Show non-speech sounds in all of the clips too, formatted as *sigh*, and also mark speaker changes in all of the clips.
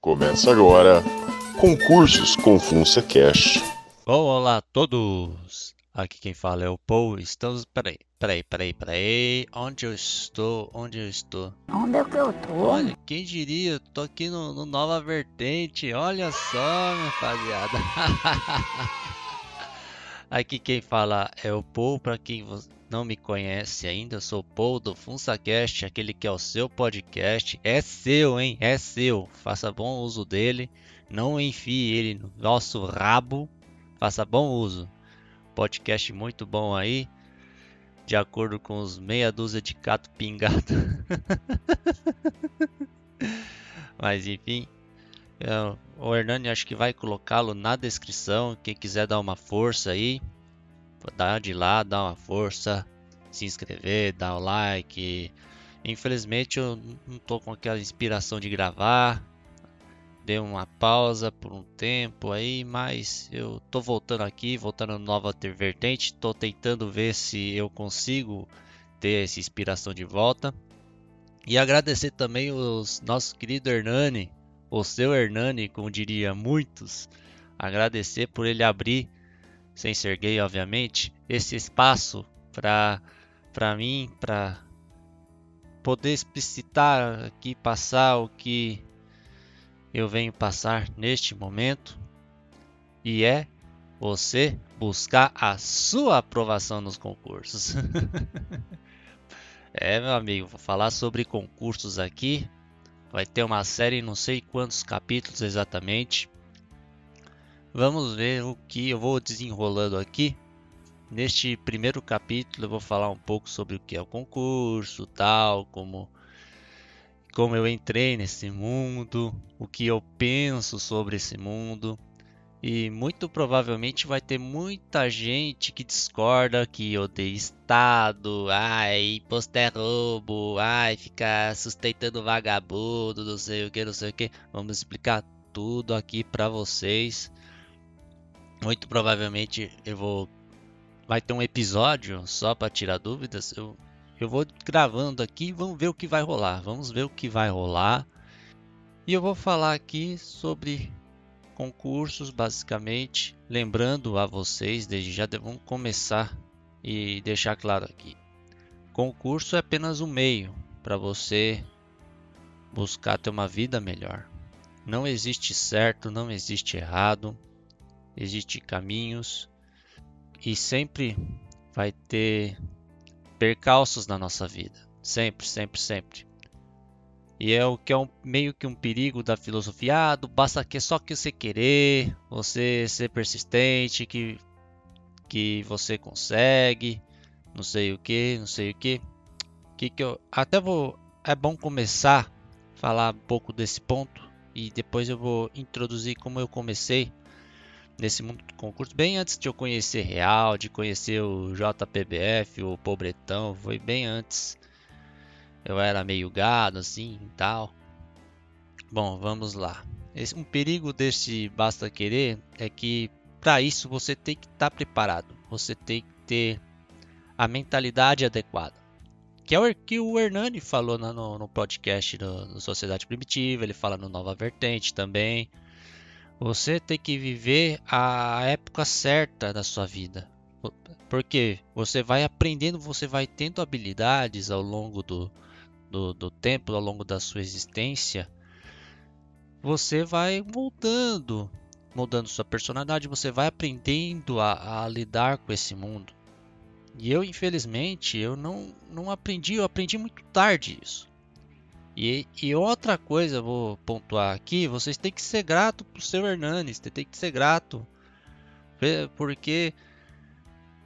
Speaker 1: Começa agora Concursos com Funça Cash.
Speaker 2: Bom, olá a todos! Aqui quem fala é o Paul. Estamos. Peraí, peraí, peraí, peraí. Onde eu estou? Onde eu estou?
Speaker 3: Onde é que eu tô?
Speaker 2: Olha, quem diria? Eu tô aqui no, no Nova Vertente. Olha só, minha rapaziada. *laughs* Aqui quem fala é o Paul. Para quem não me conhece ainda, eu sou Paul do FunsaCast, aquele que é o seu podcast. É seu, hein? É seu. Faça bom uso dele. Não enfie ele no nosso rabo. Faça bom uso. Podcast muito bom aí. De acordo com os meia dúzia de gato pingado. *laughs* Mas enfim. O Hernani acho que vai colocá-lo na descrição. Quem quiser dar uma força aí. Dá de lá, dá uma força. Se inscrever, dar o like. Infelizmente eu não tô com aquela inspiração de gravar dei uma pausa por um tempo aí, mas eu tô voltando aqui, voltando nova vertente, tô tentando ver se eu consigo ter essa inspiração de volta. E agradecer também os nosso querido Hernani, o seu Hernani, como diria muitos, agradecer por ele abrir, sem ser gay, obviamente, esse espaço para para mim, para poder explicitar aqui, passar o que eu venho passar neste momento e é você buscar a sua aprovação nos concursos. *laughs* é, meu amigo, vou falar sobre concursos aqui. Vai ter uma série, não sei quantos capítulos exatamente. Vamos ver o que eu vou desenrolando aqui. Neste primeiro capítulo eu vou falar um pouco sobre o que é o concurso, tal, como como eu entrei nesse mundo, o que eu penso sobre esse mundo. E muito provavelmente vai ter muita gente que discorda, que odeia Estado, ai, imposto é roubo, ai, ficar sustentando vagabundo, não sei o que, não sei o que. Vamos explicar tudo aqui para vocês. Muito provavelmente eu vou. Vai ter um episódio só para tirar dúvidas. Eu eu vou gravando aqui, vamos ver o que vai rolar. Vamos ver o que vai rolar. E eu vou falar aqui sobre concursos, basicamente, lembrando a vocês, desde já vamos começar e deixar claro aqui. Concurso é apenas um meio para você buscar ter uma vida melhor. Não existe certo, não existe errado, existem caminhos e sempre vai ter percalços na nossa vida. Sempre, sempre, sempre. E é o que é um, meio que um perigo da filosofia. Ah, basta que só que você querer, você ser persistente, que, que você consegue, não sei o que, não sei o que. Que que eu até vou é bom começar a falar um pouco desse ponto e depois eu vou introduzir como eu comecei nesse mundo do concurso, bem antes de eu conhecer Real, de conhecer o JPBF, o Pobretão, foi bem antes. Eu era meio gado assim e tal. Bom, vamos lá. Esse, um perigo desse basta querer é que para isso você tem que estar tá preparado. Você tem que ter a mentalidade adequada. Que é o que o Hernani falou no, no podcast do, do Sociedade Primitiva, ele fala no Nova Vertente também. Você tem que viver a época certa da sua vida. Porque você vai aprendendo, você vai tendo habilidades ao longo do, do, do tempo, ao longo da sua existência. Você vai moldando, moldando sua personalidade, você vai aprendendo a, a lidar com esse mundo. E eu, infelizmente, eu não, não aprendi, eu aprendi muito tarde isso. E, e outra coisa, vou pontuar aqui, vocês têm que ser grato pro seu Hernanes, tem que ser grato. Porque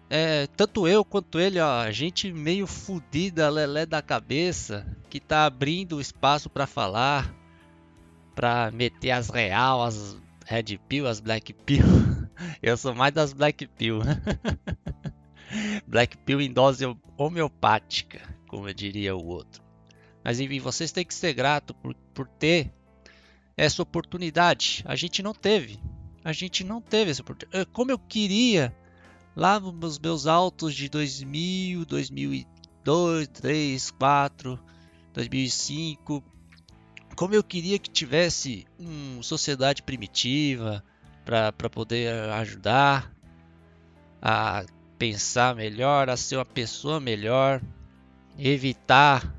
Speaker 2: é, tanto eu quanto ele, ó, gente meio fudida, lelé da cabeça, que tá abrindo espaço para falar, para meter as real, as red pill, as black pill. *laughs* Eu sou mais das black pill. *laughs* black pill em dose homeopática, como eu diria o outro. Mas enfim, vocês têm que ser grato por, por ter essa oportunidade. A gente não teve. A gente não teve essa oportunidade. Como eu queria lá nos meus altos de 2000, 2002, 2003, 2004, 2005, como eu queria que tivesse uma sociedade primitiva para poder ajudar a pensar melhor, a ser uma pessoa melhor, evitar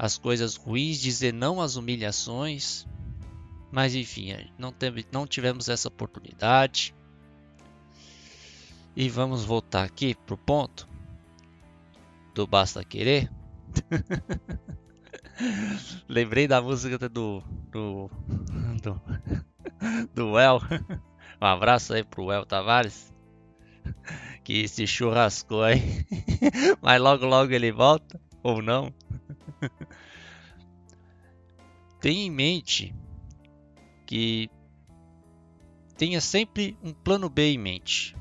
Speaker 2: as coisas ruins, dizer não às humilhações. Mas enfim, não, teve, não tivemos essa oportunidade. E vamos voltar aqui pro ponto do Basta Querer. *laughs* Lembrei da música do do do, do El. Um abraço aí pro El Tavares que se churrascou aí. *laughs* Mas logo logo ele volta ou não. *laughs* Tenha em mente que tenha sempre um plano B em mente.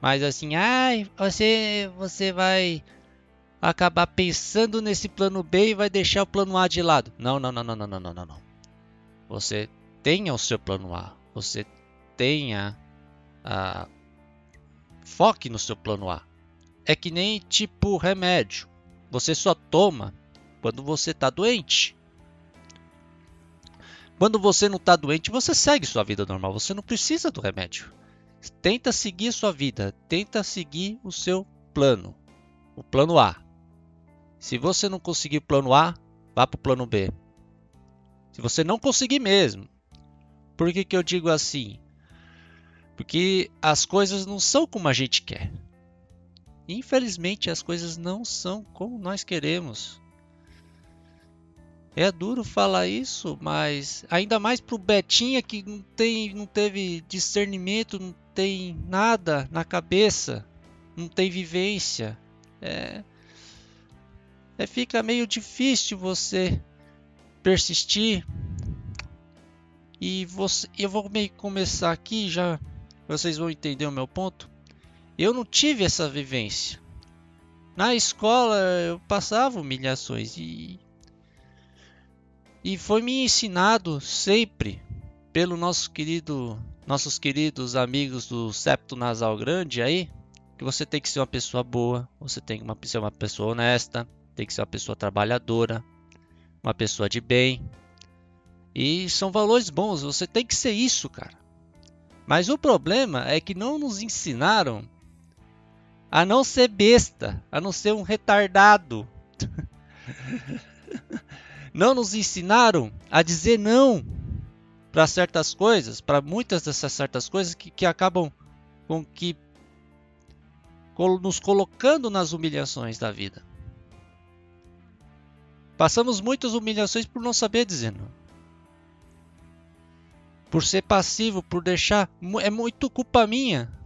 Speaker 2: Mas assim, ai, você você vai acabar pensando nesse plano B e vai deixar o plano A de lado. Não, não, não, não, não, não, não, não. Você tenha o seu plano A. Você tenha a foque no seu plano A. É que nem tipo remédio. Você só toma quando você está doente. Quando você não está doente, você segue sua vida normal. Você não precisa do remédio. Tenta seguir sua vida. Tenta seguir o seu plano. O plano A. Se você não conseguir o plano A, vá para o plano B. Se você não conseguir mesmo. Por que, que eu digo assim? Porque as coisas não são como a gente quer. Infelizmente, as coisas não são como nós queremos. É duro falar isso, mas ainda mais pro Betinha que não tem, não teve discernimento, não tem nada na cabeça, não tem vivência. É, é fica meio difícil você persistir. E você, eu vou meio começar aqui já, vocês vão entender o meu ponto. Eu não tive essa vivência. Na escola eu passava humilhações e e foi me ensinado sempre pelo nosso querido nossos queridos amigos do septo nasal grande aí que você tem que ser uma pessoa boa, você tem que ser uma pessoa honesta, tem que ser uma pessoa trabalhadora, uma pessoa de bem. E são valores bons, você tem que ser isso, cara. Mas o problema é que não nos ensinaram a não ser besta, a não ser um retardado. *laughs* não nos ensinaram a dizer não para certas coisas, para muitas dessas certas coisas que, que acabam com que nos colocando nas humilhações da vida. Passamos muitas humilhações por não saber dizer não. Por ser passivo, por deixar. É muito culpa minha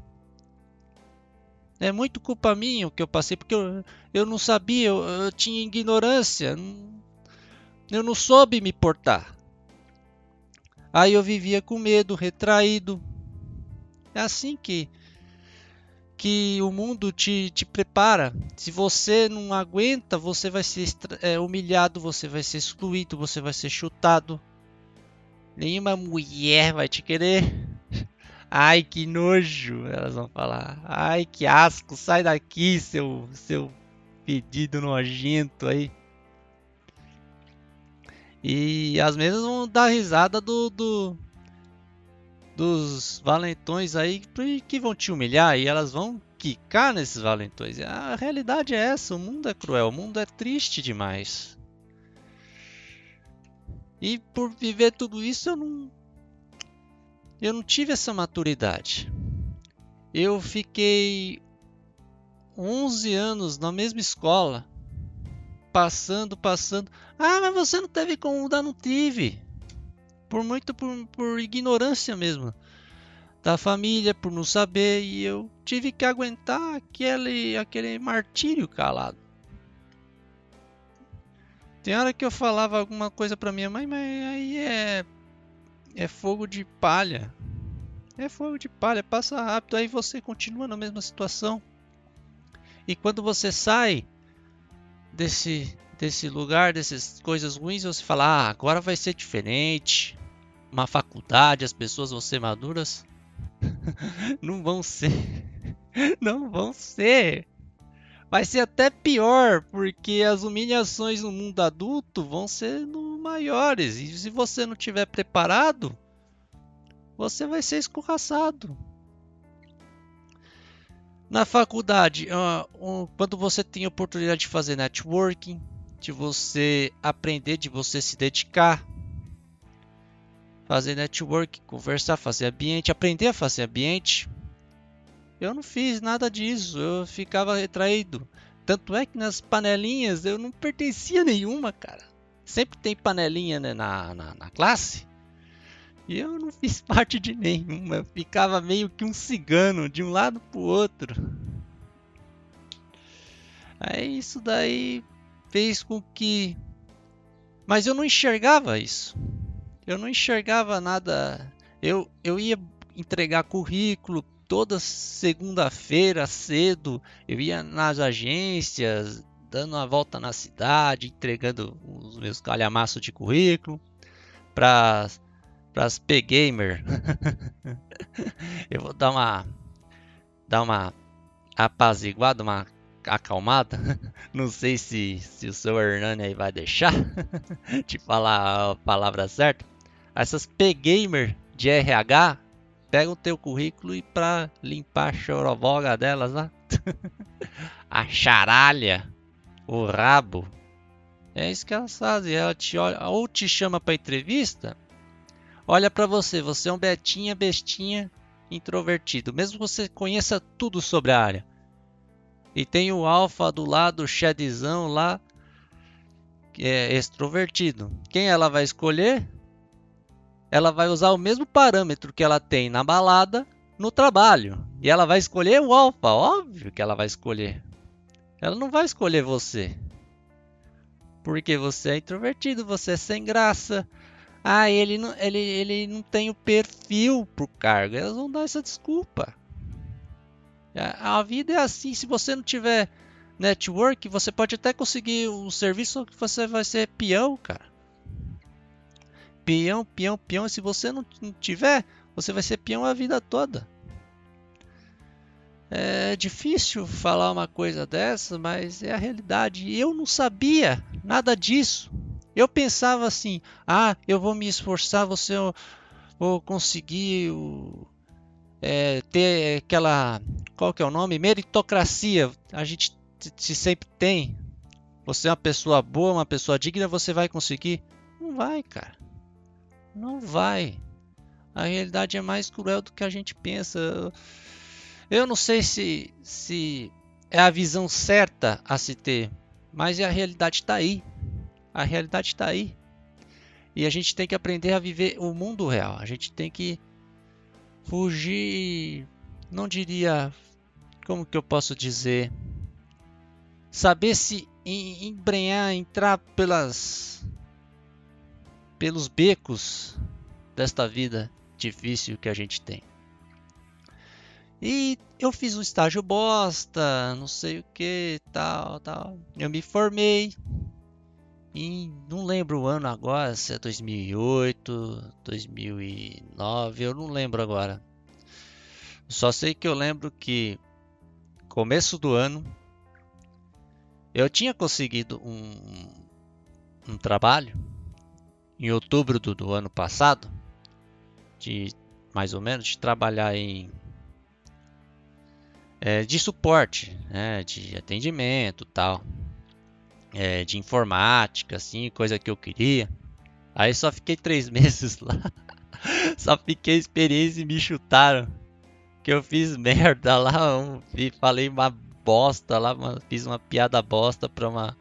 Speaker 2: é muito culpa minha o que eu passei, porque eu, eu não sabia, eu, eu tinha ignorância, eu não soube me portar. Aí eu vivia com medo, retraído. É assim que que o mundo te, te prepara. Se você não aguenta, você vai ser é, humilhado, você vai ser excluído, você vai ser chutado. Nenhuma mulher vai te querer. Ai, que nojo, elas vão falar. Ai, que asco, sai daqui, seu, seu pedido nojento aí. E as mesmas vão dar risada do, do dos valentões aí que vão te humilhar e elas vão quicar nesses valentões. A realidade é essa, o mundo é cruel, o mundo é triste demais. E por viver tudo isso eu não eu não tive essa maturidade. Eu fiquei 11 anos na mesma escola, passando, passando. Ah, mas você não teve como mudar? Não tive. Por muito por, por ignorância mesmo da família, por não saber, e eu tive que aguentar aquele, aquele martírio calado. Tem hora que eu falava alguma coisa para minha mãe, mas aí é é fogo de palha. É fogo de palha, passa rápido, aí você continua na mesma situação. E quando você sai desse desse lugar, dessas coisas ruins, você fala: "Ah, agora vai ser diferente. Uma faculdade, as pessoas vão ser maduras". *laughs* Não vão ser. *laughs* Não vão ser. Vai ser até pior, porque as humilhações no mundo adulto vão ser no maiores. E se você não tiver preparado, você vai ser escorraçado. Na faculdade, quando você tem oportunidade de fazer networking, de você aprender, de você se dedicar, fazer network, conversar, fazer ambiente, aprender a fazer ambiente. Eu não fiz nada disso, eu ficava retraído. Tanto é que nas panelinhas eu não pertencia a nenhuma, cara. Sempre tem panelinha né, na, na, na classe. E eu não fiz *laughs* parte de nenhuma. Eu ficava meio que um cigano de um lado pro outro. Aí isso daí fez com que. Mas eu não enxergava isso. Eu não enxergava nada. Eu, eu ia entregar currículo toda segunda-feira cedo. Eu ia nas agências, dando uma volta na cidade, entregando os meus calhamaços de currículo para as P-Gamer. *laughs* eu vou dar uma dar uma apaziguada, uma acalmada. *laughs* Não sei se, se o seu Hernani aí vai deixar *laughs* de falar a palavra certa. Essas P-Gamer de RH pegam o teu currículo e para limpar a chorovoga delas lá. a charalha, o rabo. É isso que elas fazem. Ela te olha, ou te chama para entrevista, olha para você. Você é um betinha, bestinha, introvertido. Mesmo que você conheça tudo sobre a área. E tem o alfa do lado, o shadzão lá, que é extrovertido. Quem ela vai escolher? ela vai usar o mesmo parâmetro que ela tem na balada no trabalho. E ela vai escolher o alfa, óbvio que ela vai escolher. Ela não vai escolher você. Porque você é introvertido, você é sem graça. Ah, ele não, ele, ele não tem o perfil pro cargo. Elas vão dar essa desculpa. A vida é assim. Se você não tiver network, você pode até conseguir um serviço que você vai ser peão, cara peão, peão, peão. E se você não tiver, você vai ser peão a vida toda. É difícil falar uma coisa dessa, mas é a realidade. Eu não sabia nada disso. Eu pensava assim: ah, eu vou me esforçar, você vou conseguir é, ter aquela. Qual que é o nome? Meritocracia. A gente se sempre tem. Você é uma pessoa boa, uma pessoa digna, você vai conseguir. Não vai, cara. Não vai. A realidade é mais cruel do que a gente pensa. Eu não sei se, se é a visão certa a se ter, mas a realidade está aí. A realidade está aí. E a gente tem que aprender a viver o mundo real. A gente tem que fugir, não diria, como que eu posso dizer, saber se embrenhar, entrar pelas pelos becos desta vida difícil que a gente tem. E eu fiz um estágio bosta, não sei o que, tal, tal. Eu me formei e não lembro o ano agora, se é 2008, 2009, eu não lembro agora. Só sei que eu lembro que começo do ano eu tinha conseguido um, um trabalho em outubro do, do ano passado, de mais ou menos, de trabalhar em é, de suporte, né, de atendimento, tal, é, de informática, assim, coisa que eu queria. Aí só fiquei três *laughs* meses lá, só fiquei experiência e me chutaram, que eu fiz *laughs* merda lá, um, falei uma bosta lá, uma, fiz uma piada bosta pra uma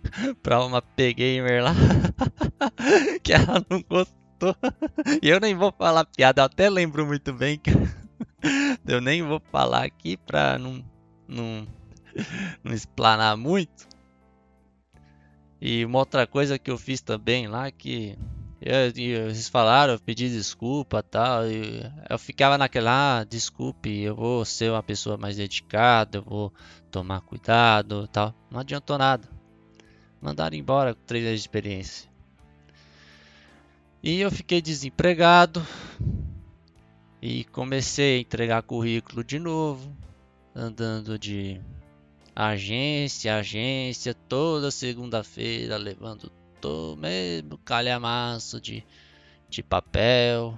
Speaker 2: *laughs* pra uma P-Gamer lá que ela não gostou. E eu nem vou falar piada, eu até lembro muito bem que eu nem vou falar aqui pra não, não, não explanar muito. E uma outra coisa que eu fiz também lá que eu, eles falaram, eu pedi desculpa tal. E eu ficava naquela, ah, desculpe, eu vou ser uma pessoa mais dedicada, eu vou tomar cuidado tal. Não adiantou nada mandaram embora com três anos de experiência. E eu fiquei desempregado e comecei a entregar currículo de novo, andando de agência agência toda segunda-feira, levando voltou mesmo calhamaço de, de papel,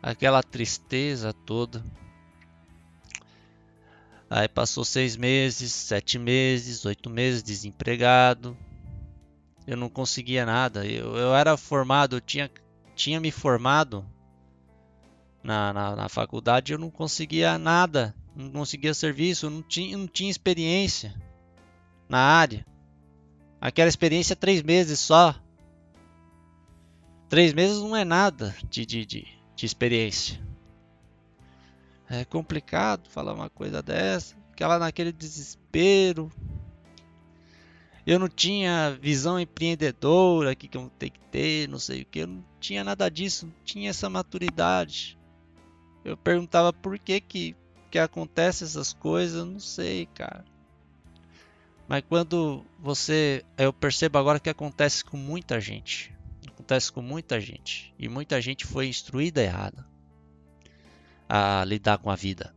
Speaker 2: aquela tristeza toda. Aí passou seis meses, sete meses, oito meses desempregado. Eu não conseguia nada. Eu, eu era formado, eu tinha, tinha me formado na, na, na faculdade, eu não conseguia nada. Não conseguia serviço, não tinha, não tinha experiência na área. Aquela experiência três meses só. Três meses não é nada de, de, de, de experiência. É complicado falar uma coisa dessa. Ficava naquele desespero. Eu não tinha visão empreendedora que eu tenho que ter, não sei o que. Eu não tinha nada disso, não tinha essa maturidade. Eu perguntava por que que, que acontece essas coisas, eu não sei, cara. Mas quando você. Eu percebo agora que acontece com muita gente. Acontece com muita gente. E muita gente foi instruída errada a lidar com a vida.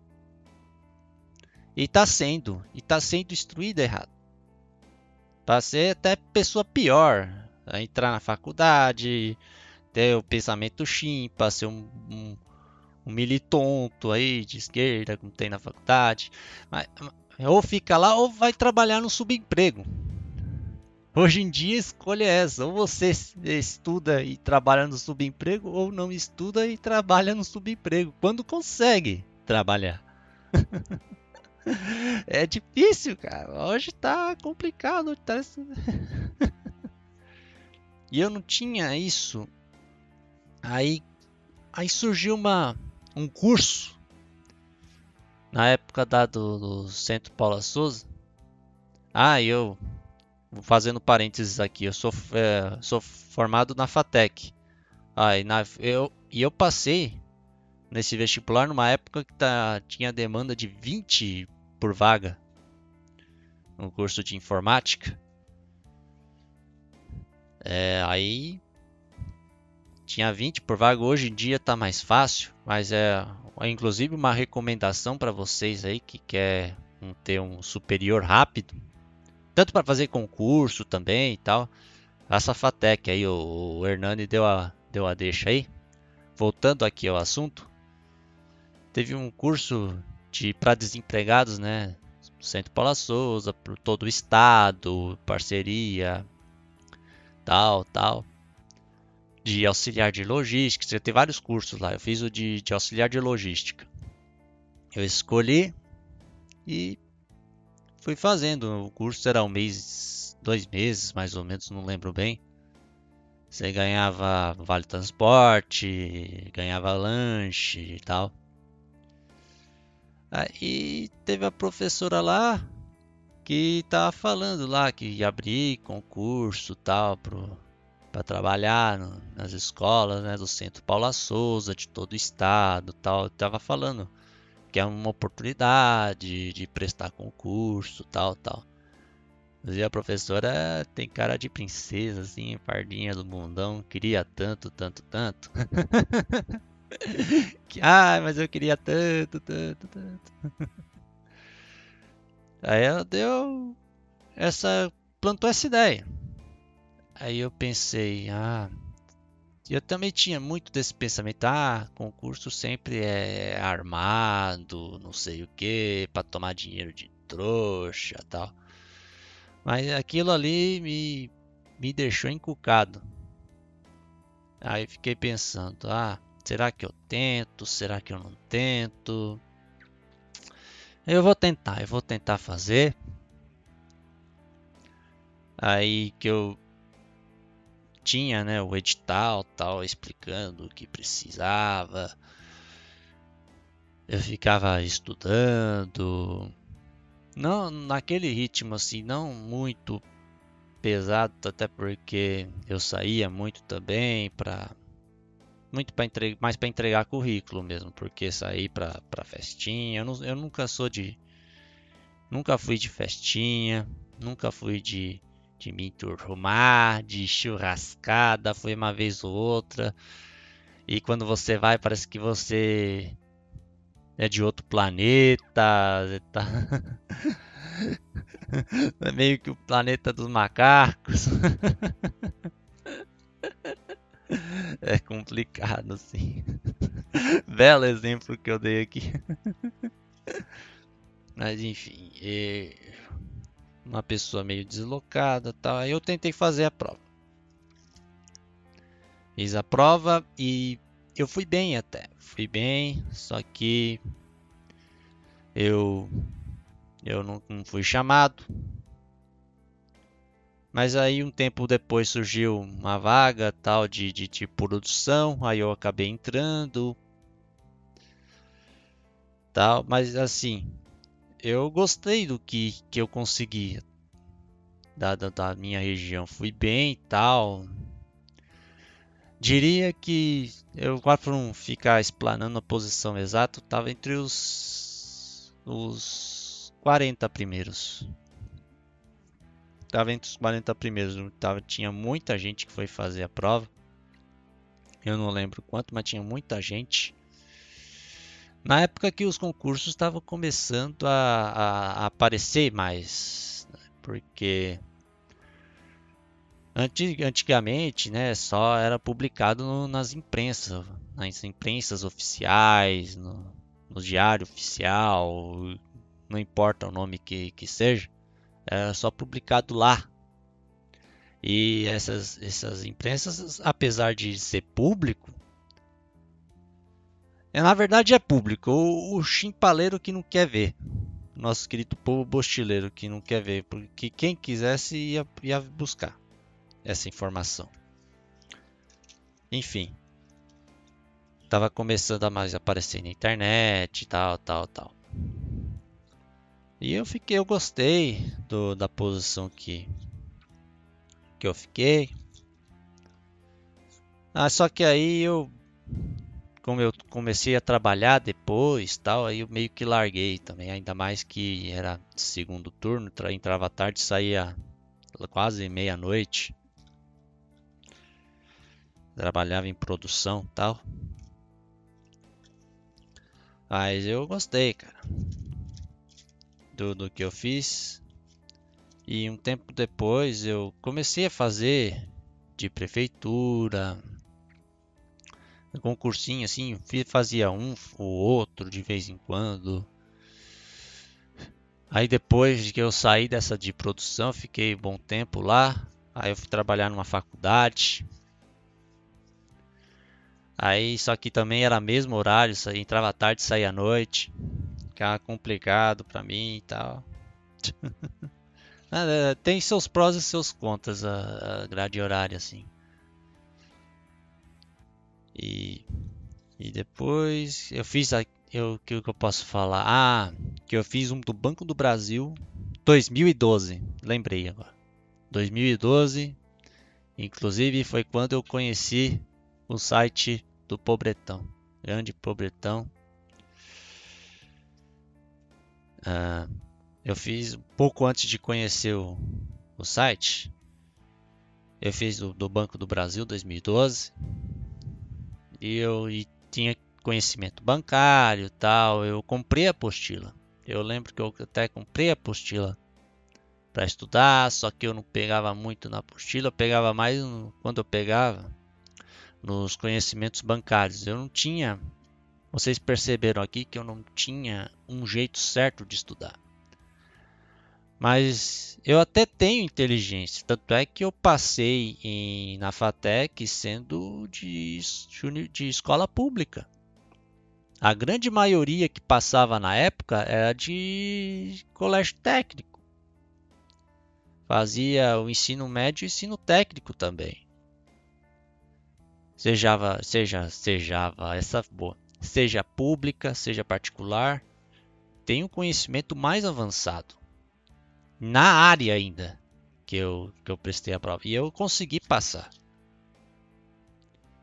Speaker 2: E está sendo. E está sendo instruída errado. Para ser até pessoa pior. A entrar na faculdade, ter o pensamento chimpa, ser um, um, um militonto aí de esquerda, como tem na faculdade. Mas, ou fica lá ou vai trabalhar no subemprego. Hoje em dia a escolha é essa: ou você estuda e trabalha no subemprego, ou não estuda e trabalha no subemprego. Quando consegue trabalhar. *laughs* é difícil, cara. Hoje tá complicado. Tá... *laughs* e eu não tinha isso. Aí, aí surgiu uma, um curso na época da, do, do Centro Paula Souza. Ah, eu fazendo parênteses aqui, eu sou, é, sou formado na FATEC. Ah, e, na, eu, e eu passei nesse vestibular numa época que tá, tinha demanda de 20 por vaga no curso de informática. É, aí tinha 20 por vaga, hoje em dia tá mais fácil, mas é inclusive uma recomendação para vocês aí que quer um, ter um superior rápido, tanto para fazer concurso também e tal. A Safatec aí, o, o Hernani deu a, deu a deixa aí. Voltando aqui ao assunto, teve um curso de para desempregados, né? Centro Paula Souza, para todo o estado, parceria, tal, tal de auxiliar de logística. Você tem vários cursos lá. Eu fiz o de, de auxiliar de logística. Eu escolhi e fui fazendo. O curso era um mês, dois meses mais ou menos, não lembro bem. Você ganhava vale transporte, ganhava lanche e tal. Aí teve a professora lá que tava falando lá que ia abrir concurso tal pro para trabalhar no, nas escolas né, do Centro Paula Souza, de todo o estado, tal. Tava falando que é uma oportunidade de prestar concurso, tal, tal. E a professora tem cara de princesa, assim, pardinha do mundão, queria tanto, tanto, tanto. *laughs* que, ah, mas eu queria tanto, tanto, tanto. Aí ela deu essa plantou essa ideia. Aí eu pensei, ah, eu também tinha muito desse pensamento, ah, concurso sempre é armado, não sei o que, para tomar dinheiro de trouxa, tal. Mas aquilo ali me me deixou encucado. Aí fiquei pensando, ah, será que eu tento? Será que eu não tento? Eu vou tentar, eu vou tentar fazer. Aí que eu tinha né, o edital tal explicando o que precisava. Eu ficava estudando, não naquele ritmo assim, não muito pesado, até porque eu saía muito também para muito para entregar, mais para entregar currículo mesmo, porque sair para festinha, eu, não, eu nunca sou de nunca fui de festinha, nunca fui de de me enturmar, de churrascada, foi uma vez ou outra. E quando você vai, parece que você é de outro planeta. Tá... *laughs* é meio que o planeta dos macacos. *laughs* é complicado, assim. Belo exemplo que eu dei aqui. *laughs* Mas enfim, uma pessoa meio deslocada, tal. Aí eu tentei fazer a prova. Fiz a prova e eu fui bem até. Fui bem, só que eu eu não, não fui chamado. Mas aí um tempo depois surgiu uma vaga tal de, de, de produção, aí eu acabei entrando. Tal, mas assim, eu gostei do que, que eu consegui da, da, da minha região. Fui bem e tal. Diria que eu, por não ficar explanando a posição exata, estava entre os, os 40 primeiros. Estava entre os 40 primeiros. Tava, tinha muita gente que foi fazer a prova. Eu não lembro quanto, mas tinha muita gente. Na época que os concursos estavam começando a, a, a aparecer mais, né? porque antigamente, né, só era publicado no, nas imprensas, nas imprensas oficiais, no, no, diário oficial, não importa o nome que, que seja, era só publicado lá. E essas, essas imprensas, apesar de ser público, é, na verdade é público. O, o chimpaleiro que não quer ver. Nosso querido povo bostileiro que não quer ver. Porque quem quisesse ia, ia buscar essa informação. Enfim. Tava começando a mais aparecer na internet, tal, tal, tal. E eu fiquei, eu gostei do, da posição que que eu fiquei. Ah, só que aí eu como eu comecei a trabalhar depois, tal, aí eu meio que larguei também, ainda mais que era segundo turno, entrava tarde, saía quase meia-noite. Trabalhava em produção, tal. Mas eu gostei, cara, do, do que eu fiz. E um tempo depois eu comecei a fazer de prefeitura, concursinho assim, fazia um ou outro de vez em quando. Aí depois que eu saí dessa de produção, fiquei um bom tempo lá. Aí eu fui trabalhar numa faculdade. Aí só que também era mesmo horário, saía, entrava tarde, saía à noite. Ficava complicado para mim e tal. *laughs* É, tem seus prós e seus contras a grade horária assim. E, e depois eu fiz a, eu que eu posso falar? Ah, que eu fiz um do Banco do Brasil 2012, lembrei agora. 2012, inclusive foi quando eu conheci o site do Pobretão, grande Pobretão. Ah, eu fiz pouco antes de conhecer o, o site. Eu fiz do, do Banco do Brasil 2012 e eu e tinha conhecimento bancário tal. Eu comprei a apostila. Eu lembro que eu até comprei a apostila para estudar, só que eu não pegava muito na apostila, eu pegava mais no, quando eu pegava nos conhecimentos bancários. Eu não tinha, vocês perceberam aqui que eu não tinha um jeito certo de estudar. Mas eu até tenho inteligência, tanto é que eu passei em, na FATEC sendo de, de escola pública. A grande maioria que passava na época era de colégio técnico. Fazia o ensino médio e ensino técnico também. Sejava, seja, sejava essa boa, seja pública, seja particular, tem um conhecimento mais avançado na área ainda que eu, que eu prestei a prova. E eu consegui passar.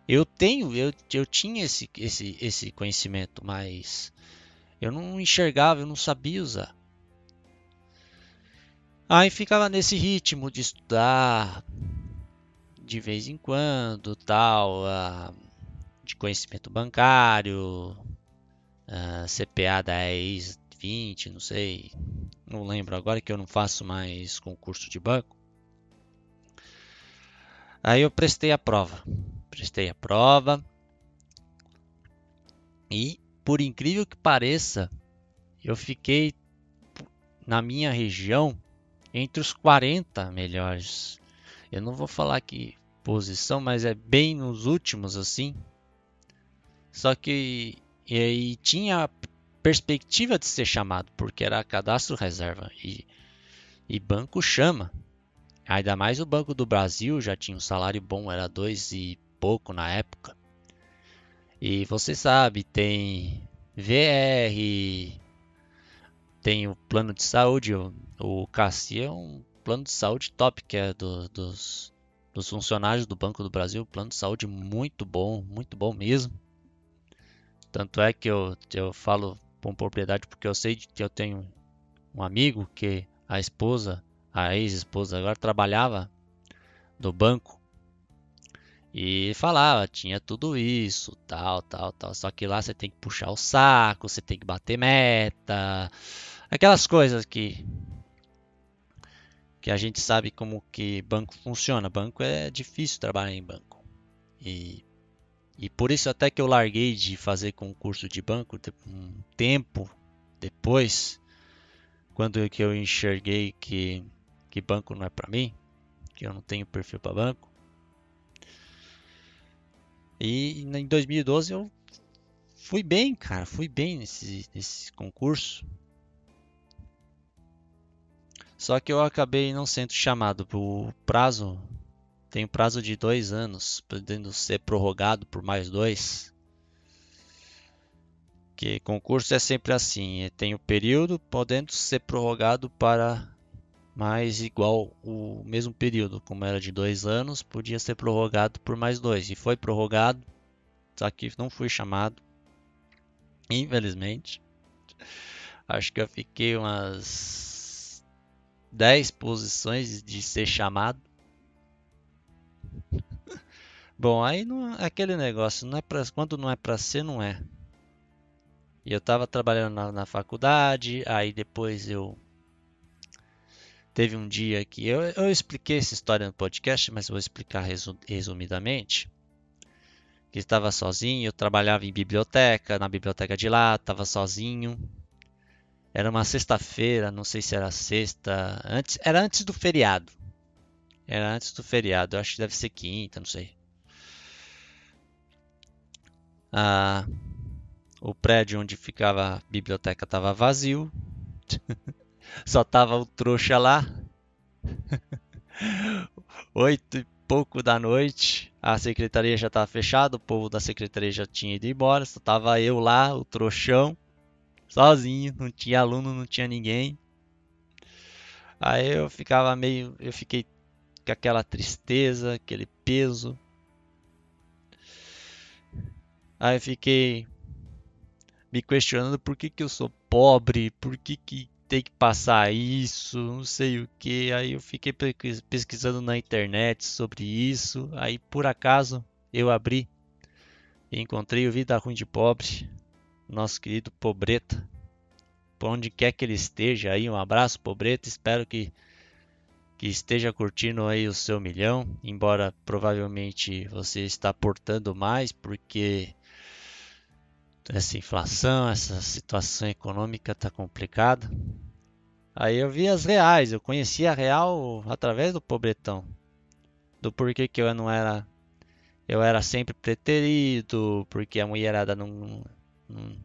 Speaker 2: Eu tenho, eu, eu tinha esse, esse, esse conhecimento, mas eu não enxergava, eu não sabia usar. Aí ficava nesse ritmo de estudar de vez em quando, tal, uh, de conhecimento bancário, uh, CPA 10, 20, não sei, não lembro agora que eu não faço mais concurso de banco. Aí eu prestei a prova. Prestei a prova. E, por incrível que pareça, eu fiquei na minha região entre os 40 melhores. Eu não vou falar que posição, mas é bem nos últimos assim. Só que e aí tinha perspectiva de ser chamado, porque era cadastro reserva e, e banco chama. Ainda mais o Banco do Brasil já tinha um salário bom, era dois e pouco na época. E você sabe, tem VR, tem o plano de saúde, o, CACI é um plano de saúde top, que é do, dos, dos funcionários do Banco do Brasil, plano de saúde muito bom, muito bom mesmo. Tanto é que eu, eu falo com propriedade porque eu sei que eu tenho um amigo que a esposa, a ex-esposa agora trabalhava no banco e falava, tinha tudo isso, tal, tal, tal. Só que lá você tem que puxar o saco, você tem que bater meta, aquelas coisas que que a gente sabe como que banco funciona. Banco é difícil trabalhar em banco. E e por isso até que eu larguei de fazer concurso de banco um tempo depois, quando que eu enxerguei que, que banco não é para mim, que eu não tenho perfil para banco. E em 2012 eu fui bem, cara, fui bem nesse, nesse concurso. Só que eu acabei não sendo chamado. O prazo tem um prazo de dois anos, podendo ser prorrogado por mais dois. Que concurso é sempre assim, tem o período podendo ser prorrogado para mais igual o mesmo período, como era de dois anos, podia ser prorrogado por mais dois e foi prorrogado, só que não fui chamado, infelizmente. Acho que eu fiquei umas 10 posições de ser chamado *laughs* Bom, aí não, aquele negócio, não é pra, quando não é para ser, não é. E eu estava trabalhando na, na, faculdade, aí depois eu teve um dia que eu, eu expliquei essa história no podcast, mas vou explicar resu, resumidamente. Que estava sozinho, eu trabalhava em biblioteca, na biblioteca de lá, estava sozinho. Era uma sexta-feira, não sei se era sexta, antes, era antes do feriado. Era antes do feriado, eu acho que deve ser quinta, não sei. Ah, o prédio onde ficava a biblioteca estava vazio. *laughs* Só tava o trouxa lá. *laughs* Oito e pouco da noite. A secretaria já estava fechada. O povo da secretaria já tinha ido embora. Só tava eu lá, o trouxão, sozinho. Não tinha aluno, não tinha ninguém. Aí eu ficava meio. Eu fiquei com aquela tristeza, aquele peso. Aí fiquei me questionando por que, que eu sou pobre, por que, que tem que passar isso, não sei o que. Aí eu fiquei pesquisando na internet sobre isso. Aí por acaso eu abri e encontrei o Vida Ruim de Pobre, nosso querido Pobreta. Por onde quer que ele esteja aí, um abraço, Pobreta. Espero que, que esteja curtindo aí o seu milhão, embora provavelmente você está portando mais, porque essa inflação, essa situação econômica tá complicada. Aí eu vi as reais, eu conhecia a real através do pobretão. Do porquê que eu não era eu era sempre preterido, porque a mulherada não não,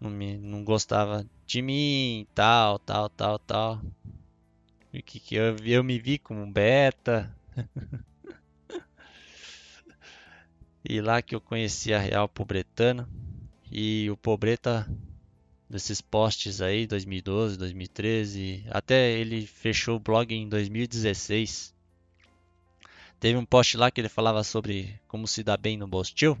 Speaker 2: não, me, não gostava de mim, tal, tal, tal, tal. E que, que eu, eu me vi como um beta. *laughs* E lá que eu conheci a Real Pobretana. E o Pobreta, desses posts aí, 2012, 2013, até ele fechou o blog em 2016. Teve um post lá que ele falava sobre como se dar bem no Bostil.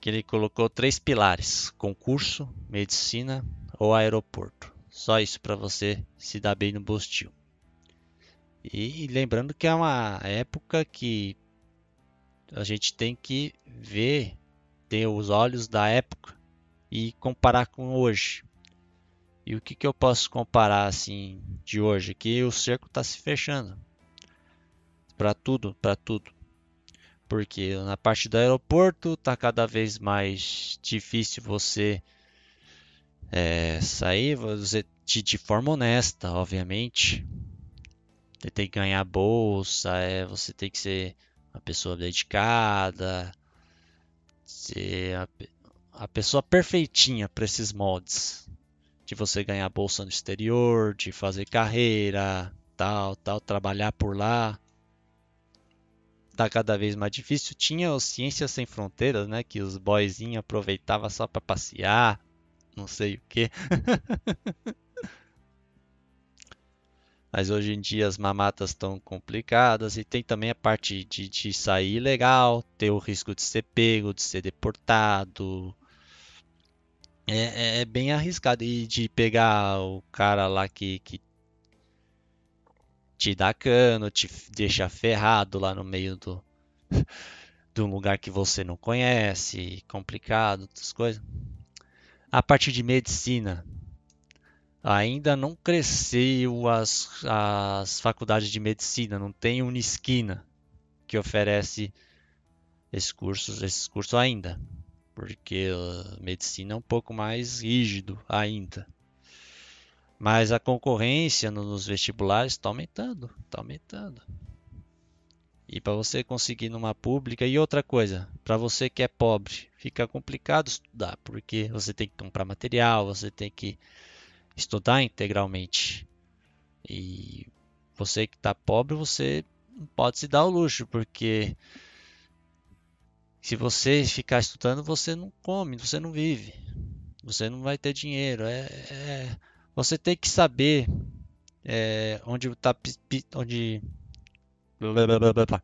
Speaker 2: Que ele colocou três pilares: concurso, medicina ou aeroporto. Só isso para você se dar bem no Bostil. E lembrando que é uma época que a gente tem que ver, ter os olhos da época e comparar com hoje. E o que, que eu posso comparar assim de hoje? Que o cerco está se fechando. para tudo, para tudo. Porque na parte do aeroporto tá cada vez mais difícil você é, sair você, de, de, forma honesta, obviamente. Você tem que ganhar bolsa, é, você tem que ser uma pessoa dedicada, ser a, a pessoa perfeitinha para esses moldes. De você ganhar bolsa no exterior, de fazer carreira, tal, tal, trabalhar por lá. Tá cada vez mais difícil. Tinha o Ciências Sem Fronteiras, né? Que os boyzinhos aproveitavam só para passear, não sei o que. *laughs* Mas hoje em dia as mamatas estão complicadas e tem também a parte de, de sair legal, ter o risco de ser pego, de ser deportado. É, é, é bem arriscado. E de pegar o cara lá que, que te dá cano, te deixa ferrado lá no meio do, *laughs* um lugar que você não conhece, complicado, outras coisas. A parte de medicina, ainda não cresceu as, as faculdades de medicina, não tem Unisquina que oferece esses cursos, esses cursos ainda, porque a medicina é um pouco mais rígido ainda. Mas a concorrência nos vestibulares está aumentando, está aumentando. E para você conseguir numa pública e outra coisa, para você que é pobre, fica complicado estudar, porque você tem que comprar material, você tem que estudar integralmente. E você que está pobre, você não pode se dar o luxo, porque se você ficar estudando, você não come, você não vive, você não vai ter dinheiro. É, é você tem que saber é, onde está onde *laughs*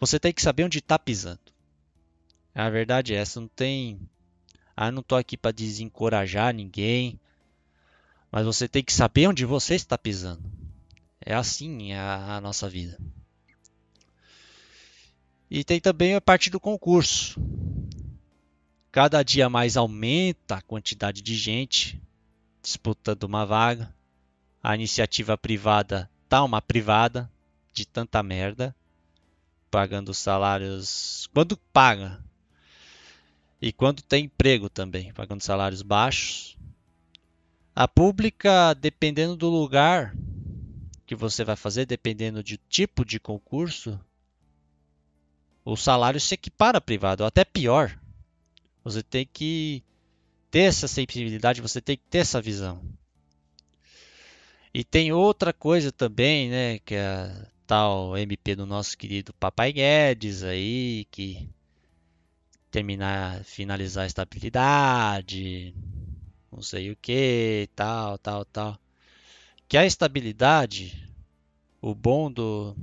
Speaker 2: você tem que saber onde está pisando. A verdade é essa, não tem. Ah, não estou aqui para desencorajar ninguém, mas você tem que saber onde você está pisando. É assim a, a nossa vida. E tem também a parte do concurso. Cada dia mais aumenta a quantidade de gente disputando uma vaga. A iniciativa privada tá uma privada de tanta merda, pagando salários quando paga e quando tem emprego também, pagando salários baixos. A pública, dependendo do lugar que você vai fazer, dependendo do tipo de concurso, o salário se equipara à privada, ou até pior. Você tem que ter essa sensibilidade, você tem que ter essa visão. E tem outra coisa também, né, que é a tal MP do nosso querido Papai Guedes aí, que terminar, finalizar a estabilidade, não sei o que, tal, tal, tal. Que a estabilidade, o bom do,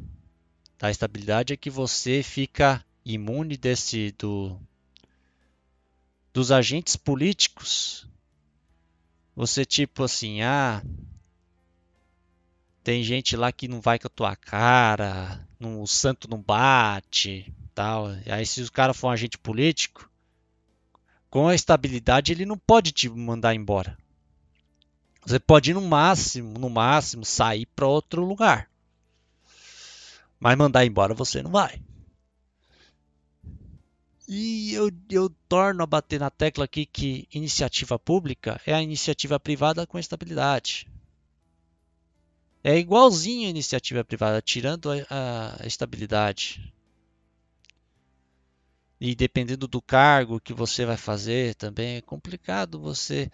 Speaker 2: da estabilidade é que você fica imune desse do dos agentes políticos, você tipo assim, ah, tem gente lá que não vai com a tua cara, não, o santo não bate, tal. Aí se o cara for um agente político, com a estabilidade ele não pode te mandar embora. Você pode ir no máximo, no máximo sair para outro lugar. Mas mandar embora você não vai. E eu, eu torno a bater na tecla aqui que iniciativa pública é a iniciativa privada com estabilidade. É igualzinho a iniciativa privada, tirando a, a estabilidade. E dependendo do cargo que você vai fazer, também é complicado você.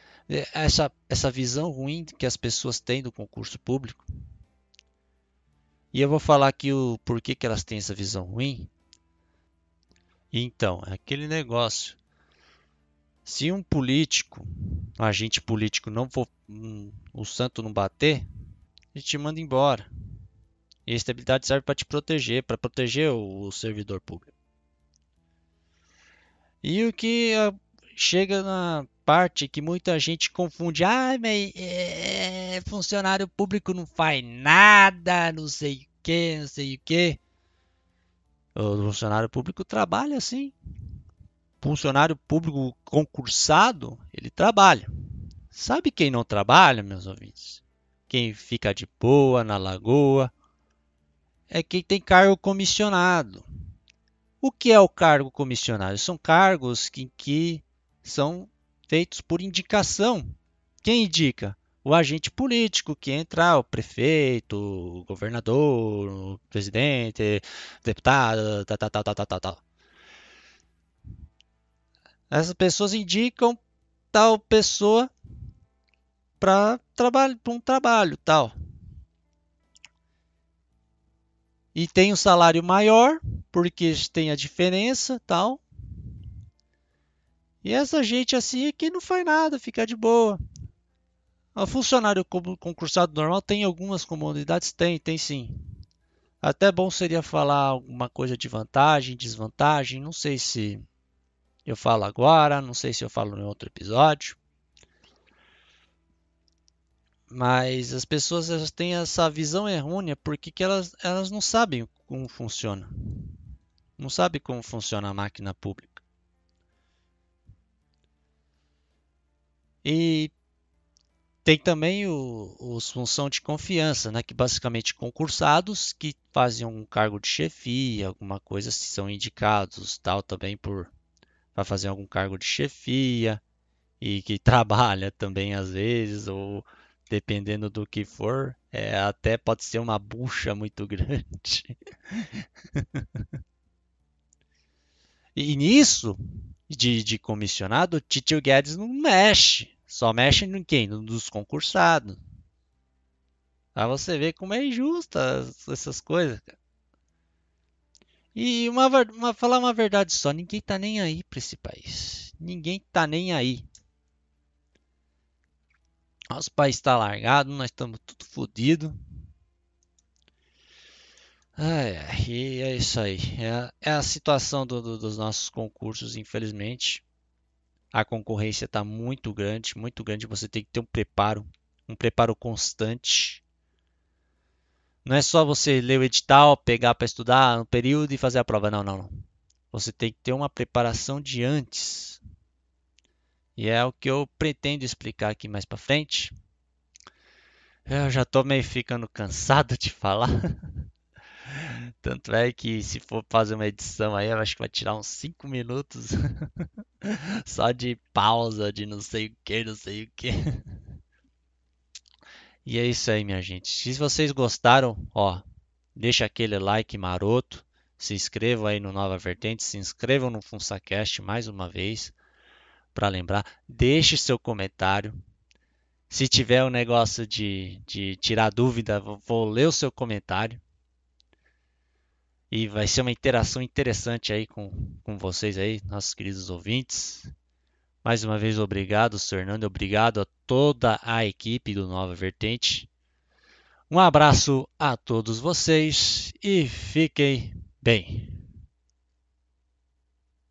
Speaker 2: Essa, essa visão ruim que as pessoas têm do concurso público. E eu vou falar aqui o porquê que elas têm essa visão ruim então, é aquele negócio. Se um político, um agente político não for um, o santo não bater, ele te manda embora. E a estabilidade serve para te proteger, para proteger o, o, servidor público. E o que a, chega na parte que muita gente confunde, ah, mas é, funcionário público não faz nada, não sei o que, não sei o que. O funcionário público trabalha assim. Funcionário público concursado, ele trabalha. Sabe quem não trabalha, meus ouvintes? Quem fica de boa na lagoa, é quem tem cargo comissionado. O que é o cargo comissionado? São cargos que, que são feitos por indicação. Quem indica? O agente político que entra, o prefeito, o governador, o presidente, deputado, tal, tal, tal, tal, tal, tal. Essas pessoas indicam tal pessoa para trabalho, um trabalho, tal. E tem um salário maior, porque tem a diferença, tal. E essa gente assim aqui não faz nada, fica de boa. O funcionário concursado normal tem algumas comunidades? Tem, tem sim. Até bom seria falar alguma coisa de vantagem, desvantagem. Não sei se eu falo agora, não sei se eu falo em outro episódio. Mas as pessoas elas têm essa visão errônea porque que elas, elas não sabem como funciona. Não sabem como funciona a máquina pública. E tem também o, os função de confiança, né, que basicamente concursados que fazem um cargo de chefia, alguma coisa, se são indicados, tal, também por para fazer algum cargo de chefia e que *laughs* trabalha também às vezes ou dependendo do que for, é, até pode ser uma bucha muito *laughs* grande. e nisso, de, de comissionado, Titio Guedes não mexe. Só mexe em quem? Nos concursados. Pra você ver como é injusta essas coisas. E uma, uma, falar uma verdade só, ninguém tá nem aí para esse país. Ninguém tá nem aí. Nosso país está largado, nós estamos tudo fodido. e é isso aí. É, é a situação do, do, dos nossos concursos, infelizmente. A concorrência está muito grande, muito grande. Você tem que ter um preparo, um preparo constante. Não é só você ler o edital, pegar para estudar no período e fazer a prova. Não, não, não. Você tem que ter uma preparação de antes. E é o que eu pretendo explicar aqui mais para frente. Eu já estou meio ficando cansado de falar. *laughs* Tanto é que se for fazer uma edição aí, eu acho que vai tirar uns 5 minutos *laughs* só de pausa, de não sei o que, não sei o que. E é isso aí, minha gente. Se vocês gostaram, ó, deixa aquele like maroto, se inscrevam aí no Nova Vertente, se inscrevam no FunsaCast mais uma vez para lembrar. Deixe seu comentário. Se tiver um negócio de, de tirar dúvida, vou ler o seu comentário. E vai ser uma interação interessante aí com, com vocês aí, nossos queridos ouvintes. Mais uma vez, obrigado, Fernando. Obrigado a toda a equipe do Nova Vertente. Um abraço a todos vocês e fiquem bem.